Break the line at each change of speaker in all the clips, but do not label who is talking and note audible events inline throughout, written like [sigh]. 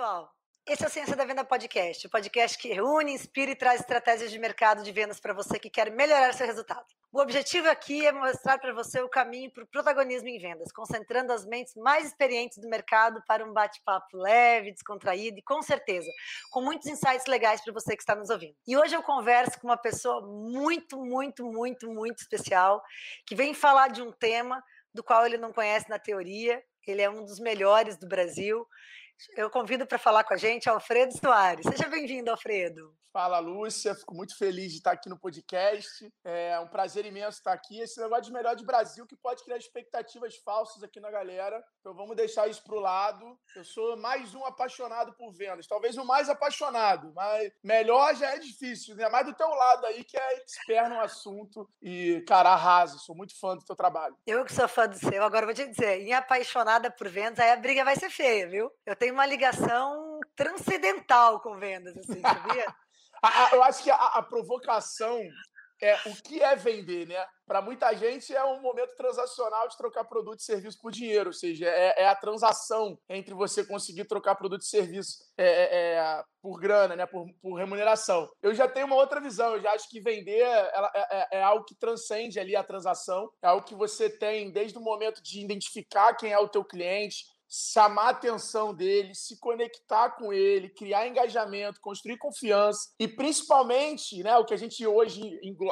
pessoal? Esse é o Ciência da Venda Podcast, o podcast que reúne, inspira e traz estratégias de mercado de vendas para você que quer melhorar seu resultado. O objetivo aqui é mostrar para você o caminho para o protagonismo em vendas, concentrando as mentes mais experientes do mercado para um bate-papo leve, descontraído e, com certeza, com muitos insights legais para você que está nos ouvindo. E hoje eu converso com uma pessoa muito, muito, muito, muito especial, que vem falar de um tema do qual ele não conhece na teoria, ele é um dos melhores do Brasil eu convido para falar com a gente Alfredo Soares. Seja bem-vindo, Alfredo.
Fala, Lúcia. Fico muito feliz de estar aqui no podcast. É um prazer imenso estar aqui. Esse negócio de melhor de Brasil que pode criar expectativas falsas aqui na galera. Então vamos deixar isso para o lado. Eu sou mais um apaixonado por vendas. Talvez o mais apaixonado, mas melhor já é difícil. Né? Mais do teu lado aí, que é expert no assunto. E, cara, arrasa. Sou muito fã do teu trabalho.
Eu que sou fã do seu. Agora vou te dizer, em apaixonada por vendas, aí a briga vai ser feia, viu? Eu tenho uma ligação transcendental com vendas, assim, sabia? [laughs]
eu acho que a, a, provocação é o que é vender, né? Para muita gente é um momento transacional de trocar produto e serviço por dinheiro, ou seja, é, é a transação entre você conseguir trocar produto e serviço é, é, é, por grana, né? Por, por, remuneração. Eu já tenho uma outra visão, eu já acho que vender é, é, é algo que transcende ali a transação, é algo que você tem desde o momento de identificar quem é o teu cliente, chamar a atenção dele, se conectar com ele, criar engajamento, construir confiança e principalmente, né, o que a gente hoje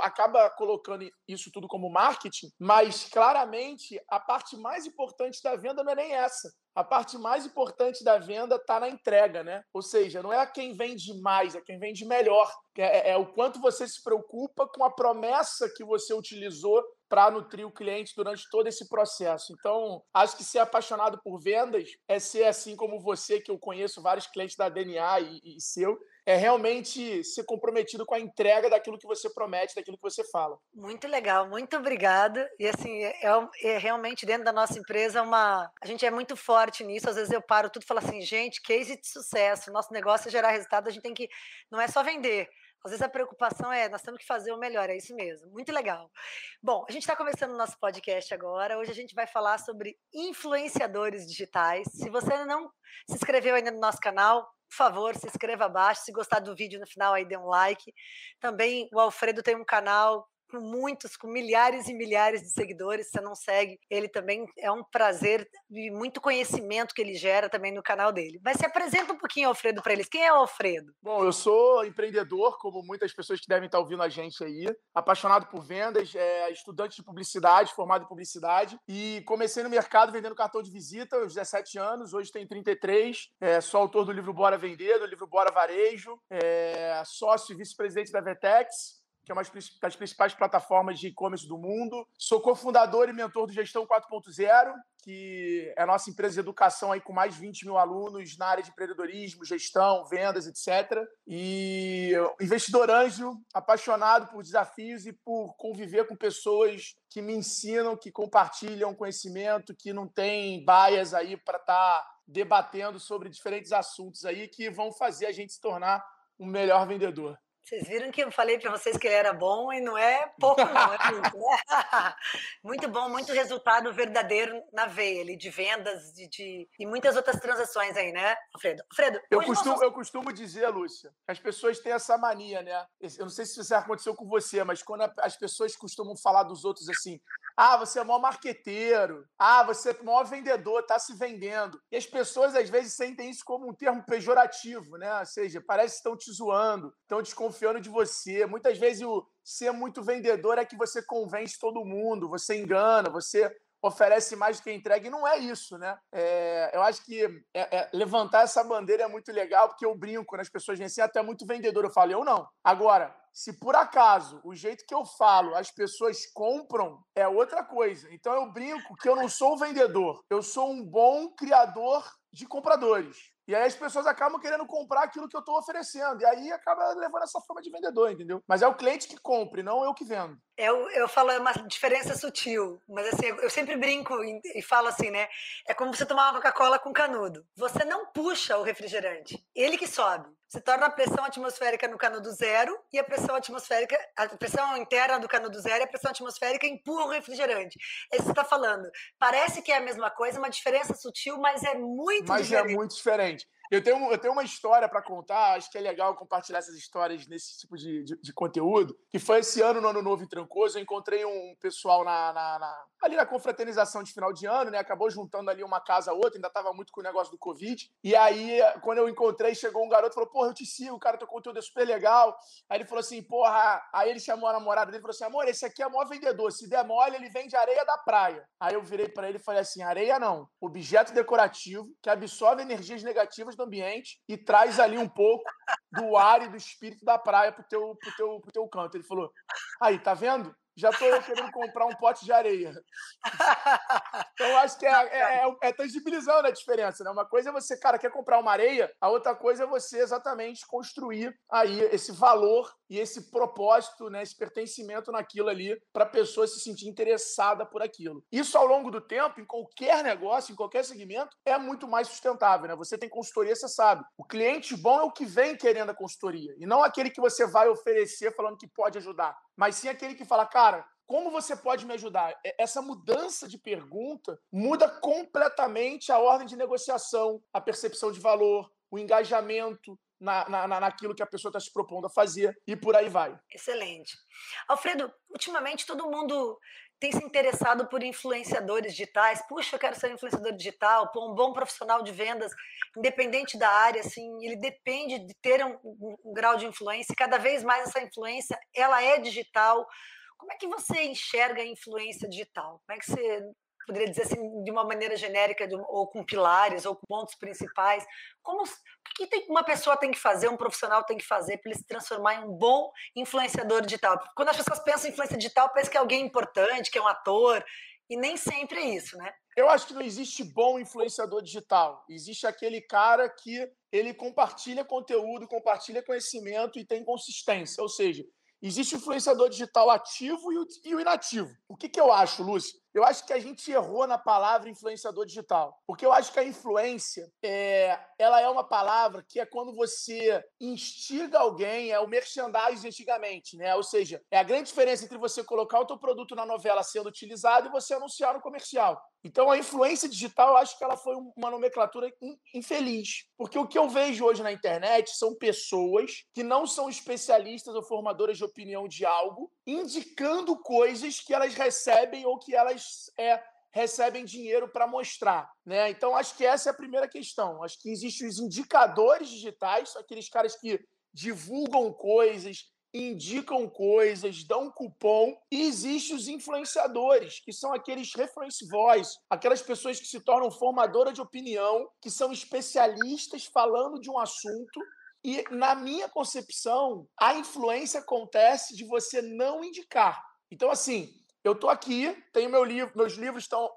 acaba colocando isso tudo como marketing, mas claramente a parte mais importante da venda não é nem essa. A parte mais importante da venda está na entrega, né? Ou seja, não é quem vende mais, é quem vende melhor. É, é, é o quanto você se preocupa com a promessa que você utilizou para nutrir o cliente durante todo esse processo. Então, acho que ser apaixonado por vendas é ser assim como você, que eu conheço vários clientes da DNA e, e seu, é realmente ser comprometido com a entrega daquilo que você promete, daquilo que você fala.
Muito legal, muito obrigada. E assim, é, é, é, realmente dentro da nossa empresa uma. A gente é muito forte nisso. Às vezes eu paro tudo e falo assim, gente, case de sucesso. Nosso negócio é gerar resultado, a gente tem que. Não é só vender às vezes a preocupação é, nós temos que fazer o melhor, é isso mesmo. Muito legal. Bom, a gente está começando o nosso podcast agora. Hoje a gente vai falar sobre influenciadores digitais. Se você não se inscreveu ainda no nosso canal, por favor, se inscreva abaixo. Se gostar do vídeo no final, aí dê um like. Também o Alfredo tem um canal com muitos, com milhares e milhares de seguidores. Se você não segue, ele também é um prazer e muito conhecimento que ele gera também no canal dele. Mas se apresenta um pouquinho, Alfredo, para eles. Quem é o Alfredo?
Bom, eu sou empreendedor, como muitas pessoas que devem estar ouvindo a gente aí, apaixonado por vendas, é, estudante de publicidade, formado em publicidade, e comecei no mercado vendendo cartão de visita aos 17 anos, hoje tenho 33, é, sou autor do livro Bora Vender, do livro Bora Varejo, é, sócio e vice-presidente da Vetex, que é uma das principais plataformas de e-commerce do mundo. Sou cofundador e mentor do Gestão 4.0, que é a nossa empresa de educação aí com mais de 20 mil alunos na área de empreendedorismo, gestão, vendas, etc. E investidor anjo, apaixonado por desafios e por conviver com pessoas que me ensinam, que compartilham conhecimento, que não tem baias aí para estar tá debatendo sobre diferentes assuntos aí que vão fazer a gente se tornar um melhor vendedor.
Vocês viram que eu falei para vocês que ele era bom e não é pouco, não, é muito, né? [laughs] muito bom, muito resultado verdadeiro na veia ali, de vendas de, de, e muitas outras transações aí, né, Alfredo? Alfredo,
eu costumo, nós... eu costumo dizer, Lúcia, que as pessoas têm essa mania, né? Eu não sei se isso aconteceu com você, mas quando as pessoas costumam falar dos outros assim, ah, você é o maior marqueteiro. Ah, você é o maior vendedor, está se vendendo. E as pessoas, às vezes, sentem isso como um termo pejorativo, né? Ou seja, parece que estão te zoando, estão desconfiando de você. Muitas vezes o ser muito vendedor é que você convence todo mundo, você engana, você oferece mais do que entrega. E não é isso, né? É, eu acho que é, é, levantar essa bandeira é muito legal, porque eu brinco quando as pessoas assim, até muito vendedor. Eu falo, eu não. Agora, se por acaso o jeito que eu falo as pessoas compram, é outra coisa. Então eu brinco que eu não sou um vendedor, eu sou um bom criador de compradores. E aí as pessoas acabam querendo comprar aquilo que eu estou oferecendo. E aí acaba levando essa forma de vendedor, entendeu? Mas é o cliente que compre, não eu que vendo.
Eu, eu falo, é uma diferença sutil, mas assim, eu sempre brinco e falo assim, né? É como você tomar uma Coca-Cola com canudo. Você não puxa o refrigerante, ele que sobe. Você torna a pressão atmosférica no canudo zero e a pressão atmosférica, a pressão interna do canudo zero e a pressão atmosférica empurra o refrigerante. É isso que você está falando. Parece que é a mesma coisa, uma diferença sutil, mas é muito
mas é
diferente.
Mas é muito diferente. Eu tenho, eu tenho uma história para contar, acho que é legal compartilhar essas histórias nesse tipo de, de, de, conteúdo. Que foi esse ano, no Ano Novo em Trancoso, eu encontrei um pessoal na, na, na, ali na confraternização de final de ano, né? Acabou juntando ali uma casa a outra, ainda estava muito com o negócio do Covid. E aí, quando eu encontrei, chegou um garoto e falou: Porra, eu te sigo, cara, teu conteúdo é super legal. Aí ele falou assim: Porra, aí ele chamou a namorada dele e falou assim: Amor, esse aqui é maior vendedor. Se der mole, ele vende areia da praia. Aí eu virei para ele e falei assim: Areia não, objeto decorativo que absorve energias negativas do ambiente e traz ali um pouco do ar e do espírito da praia pro teu, pro teu, pro teu canto. Ele falou: Aí, tá vendo? já estou querendo comprar um pote de areia. Então, acho que é, é, é, é, tangibilizando a diferença, né? Uma coisa é você, cara, quer comprar uma areia, a outra coisa é você exatamente construir aí esse valor e esse propósito, né, esse pertencimento naquilo ali, para a pessoa se sentir interessada por aquilo. Isso, ao longo do tempo, em qualquer negócio, em qualquer segmento, é muito mais sustentável. Né? Você tem consultoria, você sabe. O cliente bom é o que vem querendo a consultoria, e não aquele que você vai oferecer falando que pode ajudar, mas sim aquele que fala, cara, como você pode me ajudar? Essa mudança de pergunta muda completamente a ordem de negociação, a percepção de valor, o engajamento, na, na, naquilo que a pessoa está se propondo a fazer e por aí vai.
Excelente. Alfredo, ultimamente todo mundo tem se interessado por influenciadores digitais. Puxa, eu quero ser influenciador digital, um bom profissional de vendas, independente da área, assim, ele depende de ter um, um, grau de influência. Cada vez mais essa influência, ela é digital. Como é que você enxerga a influência digital? Como é que você poderia dizer assim, de uma maneira genérica, de, ou com pilares, ou com pontos principais. Como, o que tem, uma pessoa tem que fazer, um profissional tem que fazer para ele se transformar em um bom influenciador digital? Quando as pessoas pensam em influência digital, parece que é alguém importante, que é um ator, e nem sempre é isso, né?
Eu acho que não existe bom influenciador digital. Existe aquele cara que ele compartilha conteúdo, compartilha conhecimento e tem consistência. Ou seja, existe o influenciador digital ativo e o inativo. O que, que eu acho, Lúcio? Eu acho que a gente errou na palavra influenciador digital, porque eu acho que a influência é, ela é uma palavra que é quando você instiga alguém, é o merchandising antigamente, né? Ou seja, é a grande diferença entre você colocar o teu produto na novela sendo utilizado e você anunciar no comercial. Então a influência digital, eu acho que ela foi uma nomenclatura infeliz, porque o que eu vejo hoje na internet são pessoas que não são especialistas ou formadoras de opinião de algo, indicando coisas que elas recebem ou que elas é, recebem dinheiro para mostrar. Né? Então, acho que essa é a primeira questão. Acho que existem os indicadores digitais, aqueles caras que divulgam coisas, indicam coisas, dão cupom, e existem os influenciadores, que são aqueles reference voice, aquelas pessoas que se tornam formadora de opinião, que são especialistas falando de um assunto. E, na minha concepção, a influência acontece de você não indicar. Então, assim, eu estou aqui, tenho meu livro, meus livros estão,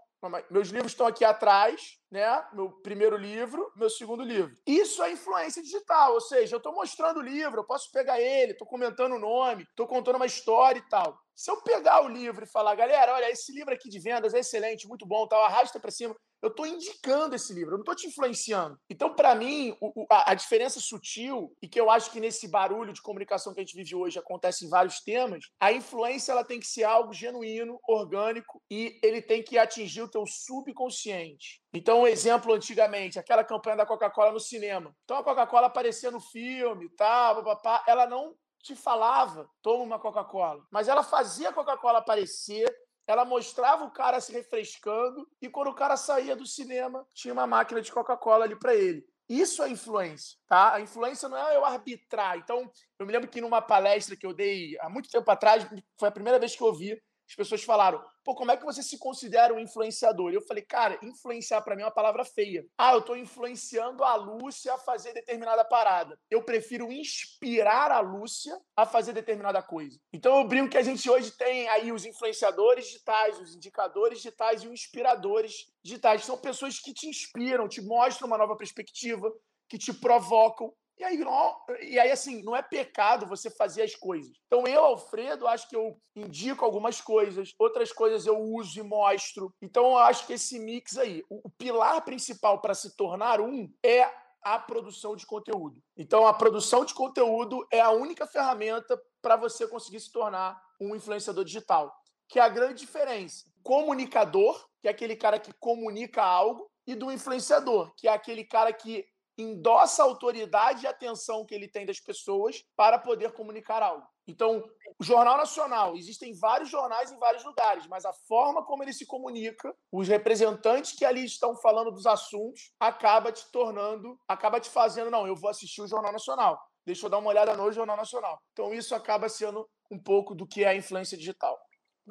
meus livros estão aqui atrás, né? Meu primeiro livro, meu segundo livro. Isso é influência digital, ou seja, eu estou mostrando o livro, eu posso pegar ele, estou comentando o nome, estou contando uma história e tal. Se eu pegar o livro e falar, galera, olha, esse livro aqui de vendas é excelente, muito bom, tal, arrasta para cima, eu estou indicando esse livro, eu não estou te influenciando. Então, para mim, o, a, a, diferença sutil, e que eu acho que nesse barulho de comunicação que a gente vive hoje acontece em vários temas, a influência ela tem que ser algo genuíno, orgânico, e ele tem que atingir o teu subconsciente. Então, um exemplo antigamente, aquela campanha da Coca-Cola no cinema. Então, a Coca-Cola aparecia no filme, tá, papá, ela não te falava, toma uma Coca-Cola. Mas ela fazia a Coca-Cola aparecer, ela mostrava o cara se refrescando e quando o cara saía do cinema, tinha uma máquina de Coca-Cola ali para ele. Isso é influência, tá? A influência não é eu arbitrar. Então, eu me lembro que numa palestra que eu dei há muito tempo atrás, foi a primeira vez que eu ouvi, as pessoas falaram: pô, como é que você se considera um influenciador? E eu falei, cara, influenciar para mim é uma palavra feia. Ah, eu estou influenciando a Lúcia a fazer determinada parada. Eu prefiro inspirar a Lúcia a fazer determinada coisa. Então eu brinco que a gente hoje tem aí os influenciadores digitais, os indicadores digitais e os inspiradores digitais. São pessoas que te inspiram, te mostram uma nova perspectiva, que te provocam e aí, não, e aí, assim, não é pecado você fazer as coisas. Então, eu, Alfredo, acho que eu indico algumas coisas, outras coisas eu uso e mostro. Então, eu acho que esse mix aí, o, o pilar principal para se tornar um é a produção de conteúdo. Então, a produção de conteúdo é a única ferramenta para você conseguir se tornar um influenciador digital, que é a grande diferença. Comunicador, que é aquele cara que comunica algo, e do influenciador, que é aquele cara que endossa a autoridade e atenção que ele tem das pessoas para poder comunicar algo. Então, o Jornal Nacional, existem vários jornais em vários lugares, mas a forma como ele se comunica, os representantes que ali estão falando dos assuntos, acaba te tornando, acaba te fazendo, não, eu vou assistir o Jornal Nacional, deixa eu dar uma olhada no Jornal Nacional. Então, isso acaba sendo um pouco do que é a influência digital.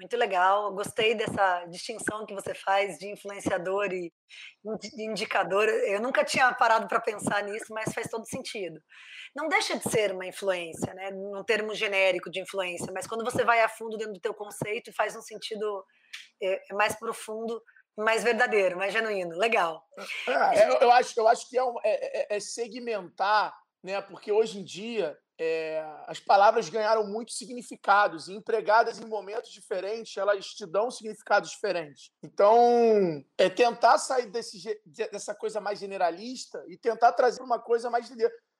Muito legal, gostei dessa distinção que você faz de influenciador e indicador. Eu nunca tinha parado para pensar nisso, mas faz todo sentido. Não deixa de ser uma influência, né? num termo genérico de influência, mas quando você vai a fundo dentro do teu conceito faz um sentido é, é mais profundo, mais verdadeiro, mais genuíno. Legal.
É, eu, eu, acho, eu acho que é, um, é, é segmentar, né? porque hoje em dia é, as palavras ganharam muitos significados e empregadas em momentos diferentes, elas te dão significados diferentes. Então, é tentar sair desse, dessa coisa mais generalista e tentar trazer uma coisa mais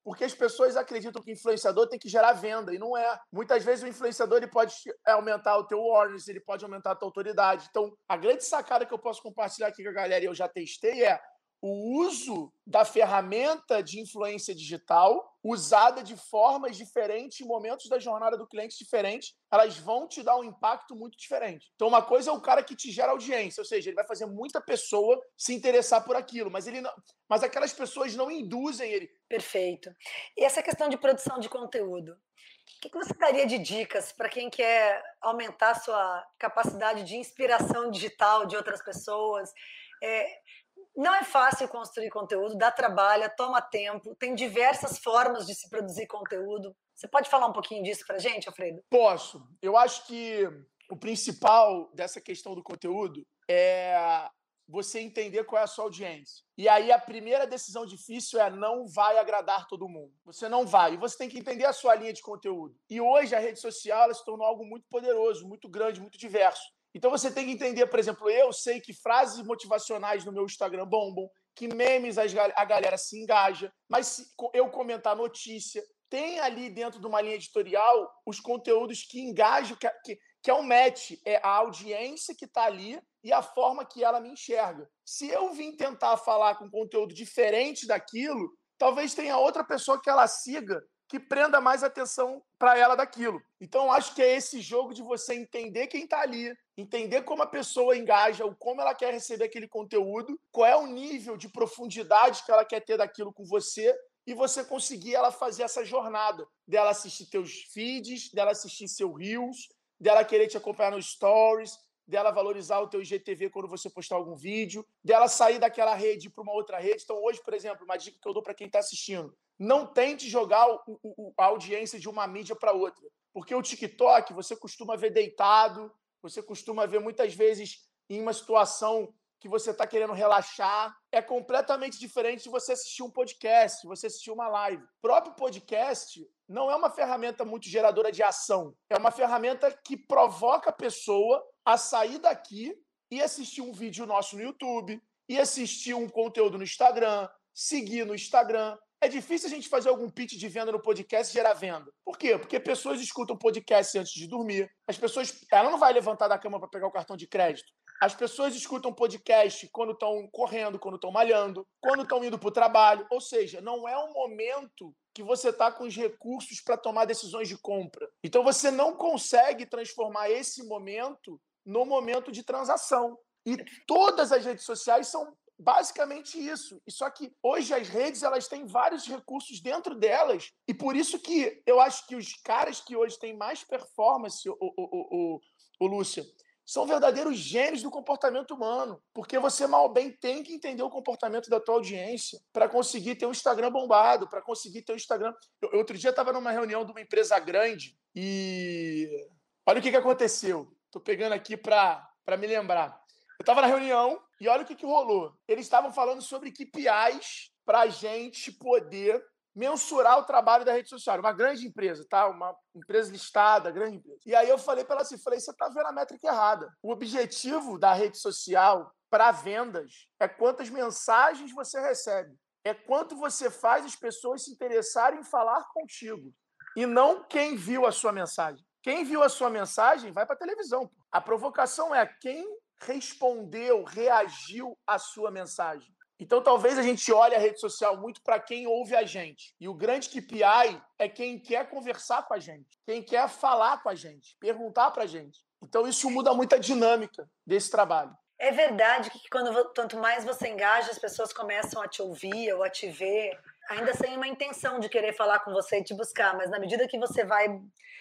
porque as pessoas acreditam que o influenciador tem que gerar venda, e não é. Muitas vezes o influenciador ele pode aumentar o teu awareness, ele pode aumentar a tua autoridade. Então, a grande sacada que eu posso compartilhar aqui com a galera, e eu já testei, é o uso da ferramenta de influência digital usada de formas diferentes, momentos da jornada do cliente diferentes, elas vão te dar um impacto muito diferente. Então, uma coisa é o cara que te gera audiência, ou seja, ele vai fazer muita pessoa se interessar por aquilo, mas ele não, mas aquelas pessoas não induzem ele.
Perfeito. E essa questão de produção de conteúdo, o que você daria de dicas para quem quer aumentar sua capacidade de inspiração digital de outras pessoas? É, não é fácil construir conteúdo, dá trabalho, toma tempo, tem diversas formas de se produzir conteúdo. Você pode falar um pouquinho disso para gente, Alfredo?
Posso. Eu acho que o principal dessa questão do conteúdo é você entender qual é a sua audiência. E aí a primeira decisão difícil é não vai agradar todo mundo. Você não vai. E você tem que entender a sua linha de conteúdo. E hoje a rede social se tornou algo muito poderoso, muito grande, muito diverso. Então você tem que entender, por exemplo, eu sei que frases motivacionais no meu Instagram bombam, que memes a galera se engaja, mas se eu comentar notícia, tem ali dentro de uma linha editorial os conteúdos que engajam, que, que, que é um match, é a audiência que está ali e a forma que ela me enxerga. Se eu vim tentar falar com conteúdo diferente daquilo, talvez tenha outra pessoa que ela siga que prenda mais atenção para ela daquilo. Então, acho que é esse jogo de você entender quem está ali, entender como a pessoa engaja, ou como ela quer receber aquele conteúdo, qual é o nível de profundidade que ela quer ter daquilo com você, e você conseguir ela fazer essa jornada, dela assistir teus feeds, dela assistir seu Reels, dela querer te acompanhar nos stories, dela valorizar o teu IGTV quando você postar algum vídeo, dela sair daquela rede para uma outra rede. Então, hoje, por exemplo, uma dica que eu dou para quem está assistindo: não tente jogar o, o, a audiência de uma mídia para outra. Porque o TikTok você costuma ver deitado, você costuma ver muitas vezes em uma situação que você está querendo relaxar. É completamente diferente de você assistir um podcast, você assistir uma live. O próprio podcast não é uma ferramenta muito geradora de ação. É uma ferramenta que provoca a pessoa a sair daqui e assistir um vídeo nosso no YouTube, e assistir um conteúdo no Instagram, seguir no Instagram, é difícil a gente fazer algum pitch de venda no podcast e gerar venda. Por quê? Porque pessoas escutam podcast antes de dormir. As pessoas. Ela não vai levantar da cama para pegar o cartão de crédito. As pessoas escutam podcast quando estão correndo, quando estão malhando, quando estão indo para o trabalho. Ou seja, não é um momento que você está com os recursos para tomar decisões de compra. Então você não consegue transformar esse momento no momento de transação. E todas as redes sociais são basicamente isso. E só que hoje as redes elas têm vários recursos dentro delas e por isso que eu acho que os caras que hoje têm mais performance, o, o, o, o Lúcia, são verdadeiros gênios do comportamento humano, porque você mal bem tem que entender o comportamento da tua audiência para conseguir ter um Instagram bombado, para conseguir ter um Instagram. Eu, outro dia estava numa reunião de uma empresa grande e olha o que, que aconteceu. Estou pegando aqui para me lembrar. Eu estava na reunião e olha o que, que rolou. Eles estavam falando sobre KPIs para a gente poder mensurar o trabalho da rede social. Uma grande empresa, tá? Uma empresa listada, grande empresa. E aí eu falei para ela assim, falei, você está vendo a métrica errada. O objetivo da rede social para vendas é quantas mensagens você recebe. É quanto você faz as pessoas se interessarem em falar contigo. E não quem viu a sua mensagem. Quem viu a sua mensagem vai para a televisão. A provocação é quem respondeu, reagiu à sua mensagem. Então, talvez a gente olhe a rede social muito para quem ouve a gente. E o grande KPI é quem quer conversar com a gente, quem quer falar com a gente, perguntar para a gente. Então, isso muda muito a dinâmica desse trabalho.
É verdade que quando quanto mais você engaja, as pessoas começam a te ouvir ou a te ver, ainda sem uma intenção de querer falar com você e te buscar, mas na medida que você vai,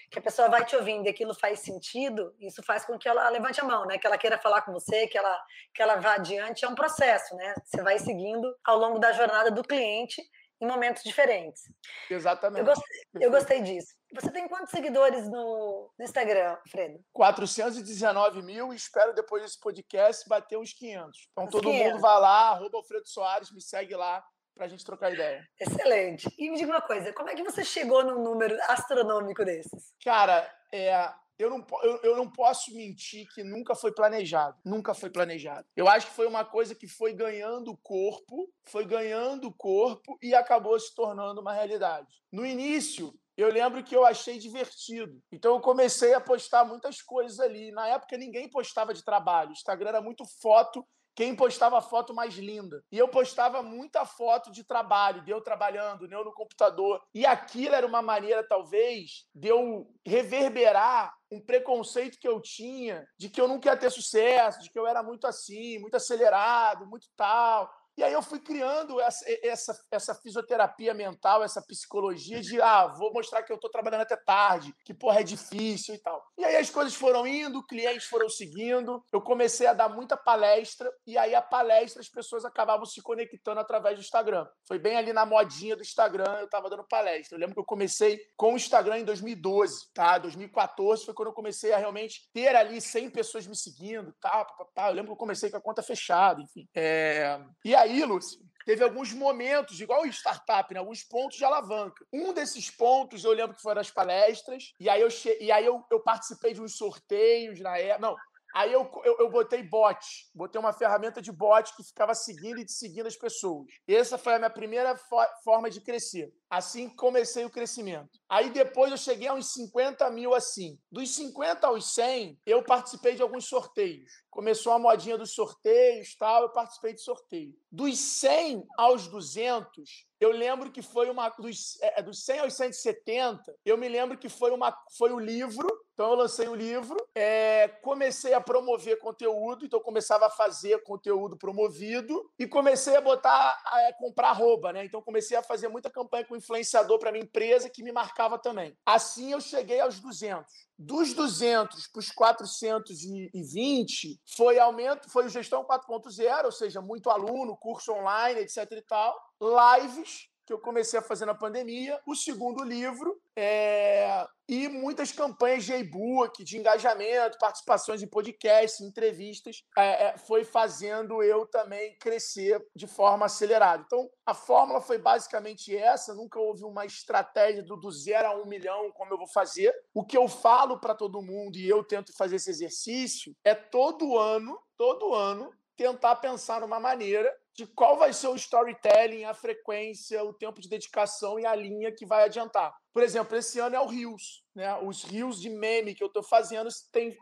que a pessoa vai te ouvindo e aquilo faz sentido, isso faz com que ela levante a mão, né? Que ela queira falar com você, que ela que ela vá adiante, é um processo, né? Você vai seguindo ao longo da jornada do cliente em momentos diferentes.
Exatamente.
Eu gostei, eu gostei disso. Você tem quantos seguidores no, no Instagram, Fredo?
419 mil e espero depois desse podcast bater uns 500. Então Os todo 500. mundo vai lá, arroba Alfredo Soares, me segue lá para a gente trocar ideia.
Excelente. E me diga uma coisa, como é que você chegou num número astronômico desses?
Cara, é, eu não, eu, eu, não posso mentir que nunca foi planejado. Nunca foi planejado. Eu acho que foi uma coisa que foi ganhando corpo, foi ganhando corpo e acabou se tornando uma realidade. No início, eu lembro que eu achei divertido. Então eu comecei a postar muitas coisas ali. Na época ninguém postava de trabalho. O Instagram era muito foto quem postava foto mais linda. E eu postava muita foto de trabalho, de eu trabalhando, de eu no computador. E aquilo era uma maneira, talvez, de eu reverberar um preconceito que eu tinha de que eu não ia ter sucesso, de que eu era muito assim, muito acelerado, muito tal. E aí eu fui criando essa, essa, essa fisioterapia mental, essa psicologia de, ah, vou mostrar que eu estou trabalhando até tarde, que, porra, é difícil e tal. E aí as coisas foram indo, clientes foram seguindo, eu comecei a dar muita palestra, e aí a palestra as pessoas acabavam se conectando através do Instagram. Foi bem ali na modinha do Instagram, eu estava dando palestra. Eu lembro que eu comecei com o Instagram em 2012, tá? 2014 foi quando eu comecei a realmente ter ali 100 pessoas me seguindo, tá? Eu lembro que eu comecei com a conta fechada, enfim. É... E aí aí, Lúcio, teve alguns momentos, igual startup, né? alguns pontos de alavanca. Um desses pontos eu lembro que foram as palestras, e aí eu, che... e aí eu, eu participei de uns sorteios na época. Não, Aí eu, eu, eu, botei bot, botei uma ferramenta de bot que ficava seguindo e seguindo as pessoas. Essa foi a minha primeira fo forma de crescer. Assim comecei o crescimento. Aí depois eu cheguei a uns 50 mil assim. Dos 50 aos 100, eu participei de alguns sorteios. Começou a modinha dos sorteios tal, eu participei de sorteio. Dos 100 aos 200, eu lembro que foi uma. Dos, é, dos 100 aos 170, eu me lembro que foi, uma, foi o livro então eu lancei o livro, é, comecei a promover conteúdo, então eu começava a fazer conteúdo promovido e comecei a botar, a, comprar roupa, né? Então comecei a fazer muita campanha com influenciador para minha empresa que me marcava também. Assim eu cheguei aos 200. Dos 200 para os 420 foi aumento, foi gestão 4.0, ou seja, muito aluno, curso online, etc e tal. Lives que eu comecei a fazer na pandemia, o segundo livro é... e muitas campanhas de e-book, de engajamento, participações em podcasts, entrevistas, é, é, foi fazendo eu também crescer de forma acelerada. Então, a fórmula foi basicamente essa, nunca houve uma estratégia do, do zero a um milhão, como eu vou fazer. O que eu falo para todo mundo, e eu tento fazer esse exercício, é todo ano, todo ano, tentar pensar numa maneira de qual vai ser o storytelling, a frequência, o tempo de dedicação e a linha que vai adiantar. Por exemplo, esse ano é o Rios. Né? Os rios de meme que eu estou fazendo têm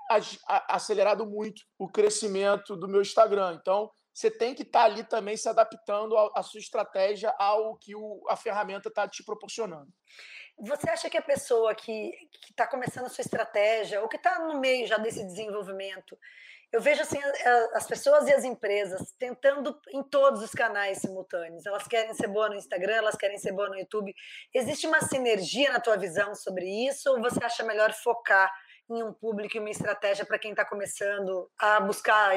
acelerado muito o crescimento do meu Instagram. Então, você tem que estar tá ali também se adaptando à sua estratégia ao que o, a ferramenta está te proporcionando.
Você acha que a pessoa que está começando a sua estratégia ou que está no meio já desse desenvolvimento, eu vejo assim as pessoas e as empresas tentando em todos os canais simultâneos. Elas querem ser boa no Instagram, elas querem ser boa no YouTube. Existe uma sinergia na tua visão sobre isso ou você acha melhor focar em um público e uma estratégia para quem está começando a buscar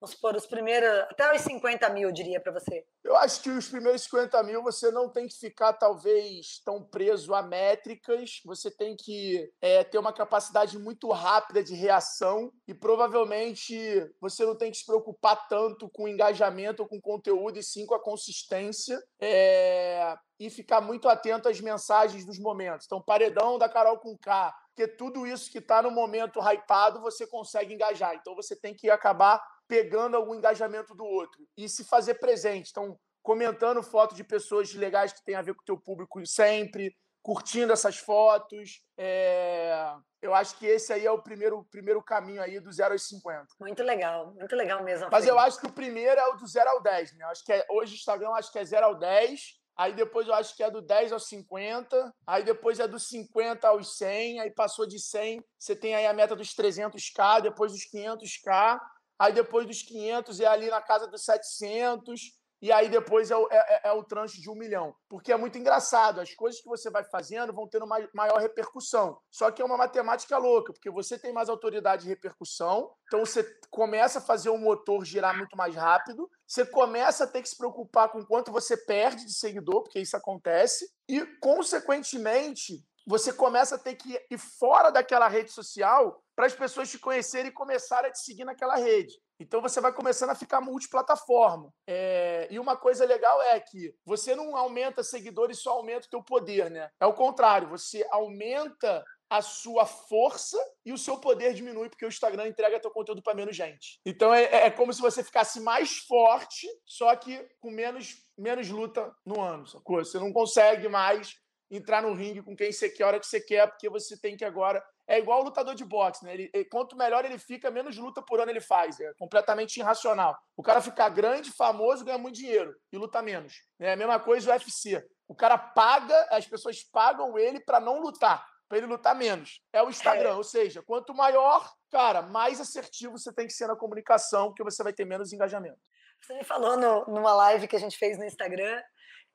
vamos supor, os primeiros, até os 50 mil, diria para você?
Eu acho que os primeiros 50 mil você não tem que ficar, talvez, tão preso a métricas, você tem que é, ter uma capacidade muito rápida de reação e provavelmente você não tem que se preocupar tanto com engajamento ou com conteúdo, e sim com a consistência. É, e ficar muito atento às mensagens dos momentos. Então, paredão da Carol com K, porque tudo isso que está no momento hypado você consegue engajar. Então, você tem que acabar pegando algum engajamento do outro e se fazer presente. Então, comentando foto de pessoas legais que têm a ver com o teu público sempre, curtindo essas fotos. É... Eu acho que esse aí é o primeiro, primeiro caminho aí do 0 aos 50.
Muito legal, muito legal mesmo.
Mas eu acho que o primeiro é o do 0 ao 10, né? Eu acho que é, hoje o Instagram acho que é 0 ao 10, aí depois eu acho que é do 10 aos 50, aí depois é do 50 aos 100, aí passou de 100, você tem aí a meta dos 300k, depois dos 500k, aí depois dos 500 é ali na casa dos 700, e aí depois é o, é, é, é o tranche de um milhão. Porque é muito engraçado, as coisas que você vai fazendo vão tendo maior repercussão. Só que é uma matemática louca, porque você tem mais autoridade de repercussão, então você começa a fazer o motor girar muito mais rápido, você começa a ter que se preocupar com quanto você perde de seguidor, porque isso acontece, e, consequentemente, você começa a ter que ir fora daquela rede social para as pessoas te conhecerem e começarem a te seguir naquela rede. Então você vai começando a ficar multiplataforma. É... E uma coisa legal é que você não aumenta seguidores, só aumenta o teu poder, né? É o contrário, você aumenta a sua força e o seu poder diminui, porque o Instagram entrega teu conteúdo para menos gente. Então é, é, como se você ficasse mais forte, só que com menos, menos luta no ano, sacou? Você não consegue mais entrar no ringue com quem você quer, a hora que você quer, porque você tem que agora é igual o lutador de boxe, né? Ele, quanto melhor ele fica, menos luta por ano ele faz. É completamente irracional. O cara ficar grande, famoso, ganha muito dinheiro e luta menos. É a mesma coisa o UFC. O cara paga, as pessoas pagam ele para não lutar, para ele lutar menos. É o Instagram, é. ou seja, quanto maior, cara, mais assertivo você tem que ser na comunicação, porque você vai ter menos engajamento.
Você me falou no, numa live que a gente fez no Instagram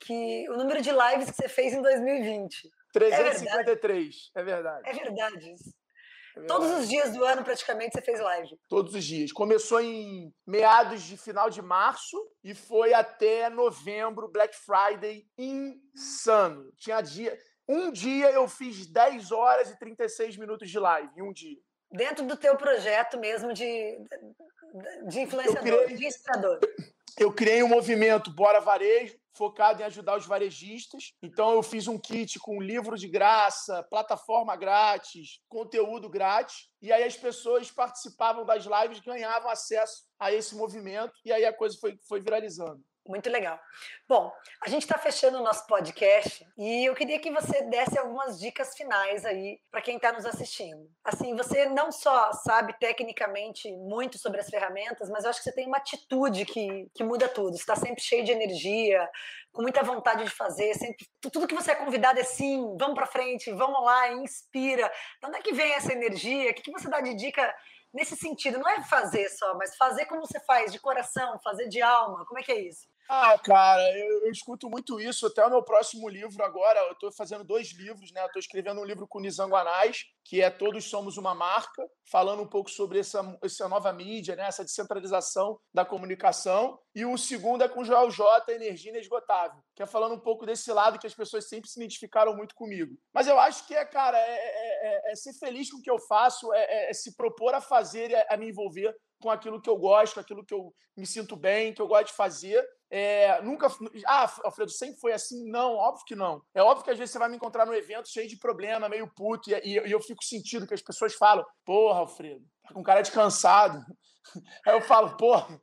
que o número de lives que você fez em 2020
353, é verdade.
É verdade. É verdade. Todos os dias do ano, praticamente, você fez live.
Todos os dias. Começou em meados de final de março e foi até novembro, Black Friday, insano. Tinha dia. Um dia eu fiz 10 horas e 36 minutos de live, em um dia.
Dentro do teu projeto mesmo de, de influenciador, criei, de inspirador.
Eu criei um movimento Bora Varejo, focado em ajudar os varejistas. Então, eu fiz um kit com livro de graça, plataforma grátis, conteúdo grátis. E aí as pessoas participavam das lives, ganhavam acesso a esse movimento. E aí a coisa foi, foi viralizando.
Muito legal. Bom, a gente está fechando o nosso podcast e eu queria que você desse algumas dicas finais aí para quem está nos assistindo. Assim, você não só sabe tecnicamente muito sobre as ferramentas, mas eu acho que você tem uma atitude que, que muda tudo. Você está sempre cheio de energia, com muita vontade de fazer, sempre tudo que você é convidado é sim, vamos para frente, vamos lá, inspira. De onde é que vem essa energia? O que, que você dá de dica nesse sentido? Não é fazer só, mas fazer como você faz, de coração, fazer de alma. Como é que é isso?
Ah, cara, eu, eu, escuto muito isso. Até o meu próximo livro agora, eu estou fazendo dois livros, né? Estou escrevendo um livro com o Nizam Anais, que é Todos Somos Uma Marca, falando um pouco sobre essa, essa nova mídia, né? essa descentralização da comunicação. E o segundo é com o Joel J, Energia Inesgotável, que é falando um pouco desse lado que as pessoas sempre se identificaram muito comigo. Mas eu acho que é, cara, é, é, é, é ser feliz com o que eu faço, é, é, é se propor a fazer, a me envolver com aquilo que eu gosto, aquilo que eu me sinto bem, que eu gosto de fazer. É, nunca. Ah, Alfredo, sempre foi assim? Não, óbvio que não. É óbvio que às vezes você vai me encontrar no evento cheio de problema, meio puto, e, e, e eu fico sentindo que as pessoas falam: Porra, Alfredo, tá com cara de cansado. [laughs] Aí eu falo: Porra,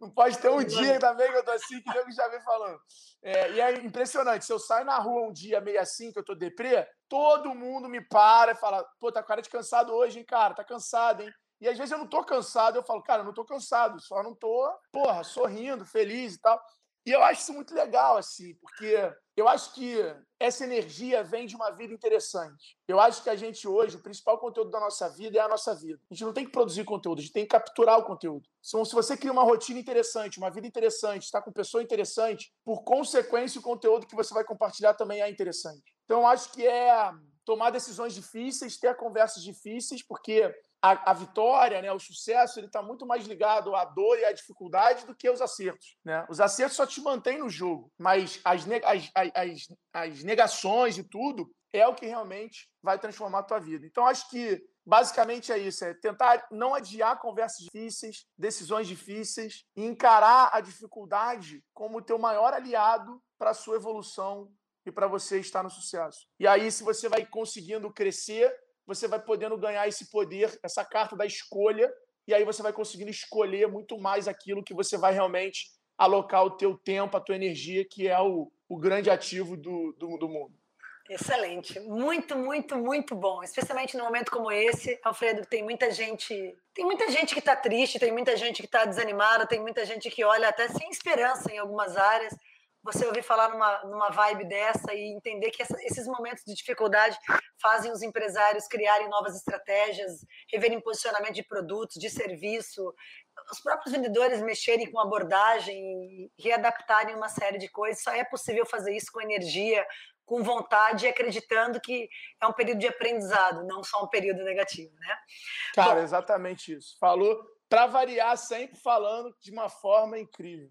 não pode ter um dia também que eu tô assim, que eu já vem falando. É, e é impressionante. Se eu saio na rua um dia meio assim, que eu tô deprê, todo mundo me para e fala: Pô, tá com cara de cansado hoje, hein, cara? Tá cansado, hein? E às vezes eu não tô cansado, eu falo, cara, eu não tô cansado, só não tô, porra, sorrindo, feliz e tal. E eu acho isso muito legal, assim, porque eu acho que essa energia vem de uma vida interessante. Eu acho que a gente hoje, o principal conteúdo da nossa vida é a nossa vida. A gente não tem que produzir conteúdo, a gente tem que capturar o conteúdo. Então, se você cria uma rotina interessante, uma vida interessante, está com pessoa interessante, por consequência, o conteúdo que você vai compartilhar também é interessante. Então, eu acho que é tomar decisões difíceis, ter conversas difíceis, porque a, a, vitória, né, o sucesso, ele está muito mais ligado à dor e à dificuldade do que aos acertos. Né? Os acertos só te mantêm no jogo, mas as, as, as, as negações e tudo é o que realmente vai transformar a tua vida. Então, acho que basicamente é isso: é tentar não adiar conversas difíceis, decisões difíceis, e encarar a dificuldade como o teu maior aliado para a sua evolução e para você estar no sucesso. E aí, se você vai conseguindo crescer você vai podendo ganhar esse poder, essa carta da escolha, e aí você vai conseguindo escolher muito mais aquilo que você vai realmente alocar o teu tempo, a tua energia, que é o, o grande ativo do, do, do mundo.
Excelente, muito, muito, muito bom. Especialmente num momento como esse, Alfredo, tem muita gente, tem muita gente que está triste, tem muita gente que está desanimada, tem muita gente que olha até sem esperança em algumas áreas você ouvir falar numa, numa vibe dessa e entender que essa, esses momentos de dificuldade fazem os empresários criarem novas estratégias, reverem posicionamento de produtos, de serviço, os próprios vendedores mexerem com abordagem, readaptarem uma série de coisas. Só é possível fazer isso com energia, com vontade e acreditando que é um período de aprendizado, não só um período negativo, né?
Cara, Bom, exatamente isso. Falou para variar, sempre falando de uma forma incrível.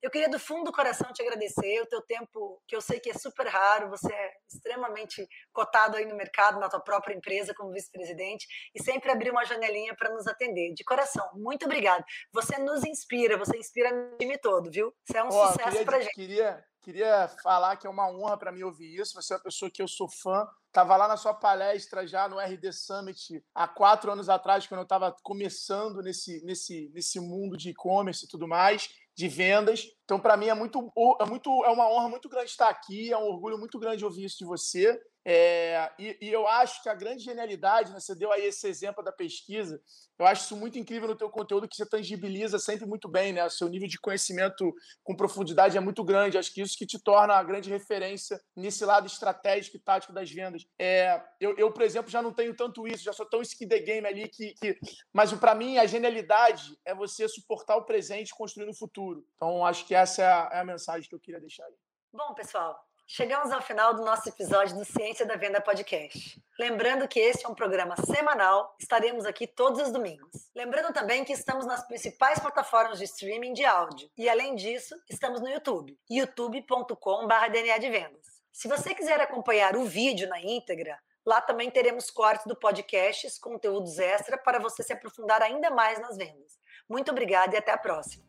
Eu queria do fundo do coração te agradecer o teu tempo, que eu sei que é super raro, você é extremamente cotado aí no mercado, na tua própria empresa como vice-presidente e sempre abrir uma janelinha para nos atender. De coração, muito obrigado. Você nos inspira, você inspira o time todo, viu? Você é um Ó, sucesso para gente.
Queria, queria falar que é uma honra para mim ouvir isso. Você é uma pessoa que eu sou fã. Estava lá na sua palestra já no RD Summit há quatro anos atrás, quando eu estava começando nesse, nesse, nesse mundo de e-commerce e tudo mais de vendas. Então, para mim, é muito, é muito é uma honra muito grande estar aqui, é um orgulho muito grande ouvir isso de você. É, e, e, eu acho que a grande genialidade, né, você deu aí esse exemplo da pesquisa, eu acho isso muito incrível no teu conteúdo, que você tangibiliza sempre muito bem, né? O seu nível de conhecimento com profundidade é muito grande. Acho que isso que te torna a grande referência nesse lado estratégico e tático das vendas. É, eu, eu, por exemplo, já não tenho tanto isso, já sou tão skin the game ali que. que... Mas para mim, a genialidade é você suportar o presente construindo o futuro. Então, acho que essa é a, é a mensagem que eu queria deixar aí.
Bom, pessoal, Chegamos ao final do nosso episódio do Ciência da Venda Podcast. Lembrando que este é um programa semanal, estaremos aqui todos os domingos. Lembrando também que estamos nas principais plataformas de streaming de áudio. E além disso, estamos no YouTube, youtube.com.br DNA de Vendas. Se você quiser acompanhar o vídeo na íntegra, lá também teremos cortes do podcast, conteúdos extra para você se aprofundar ainda mais nas vendas. Muito obrigada e até a próxima.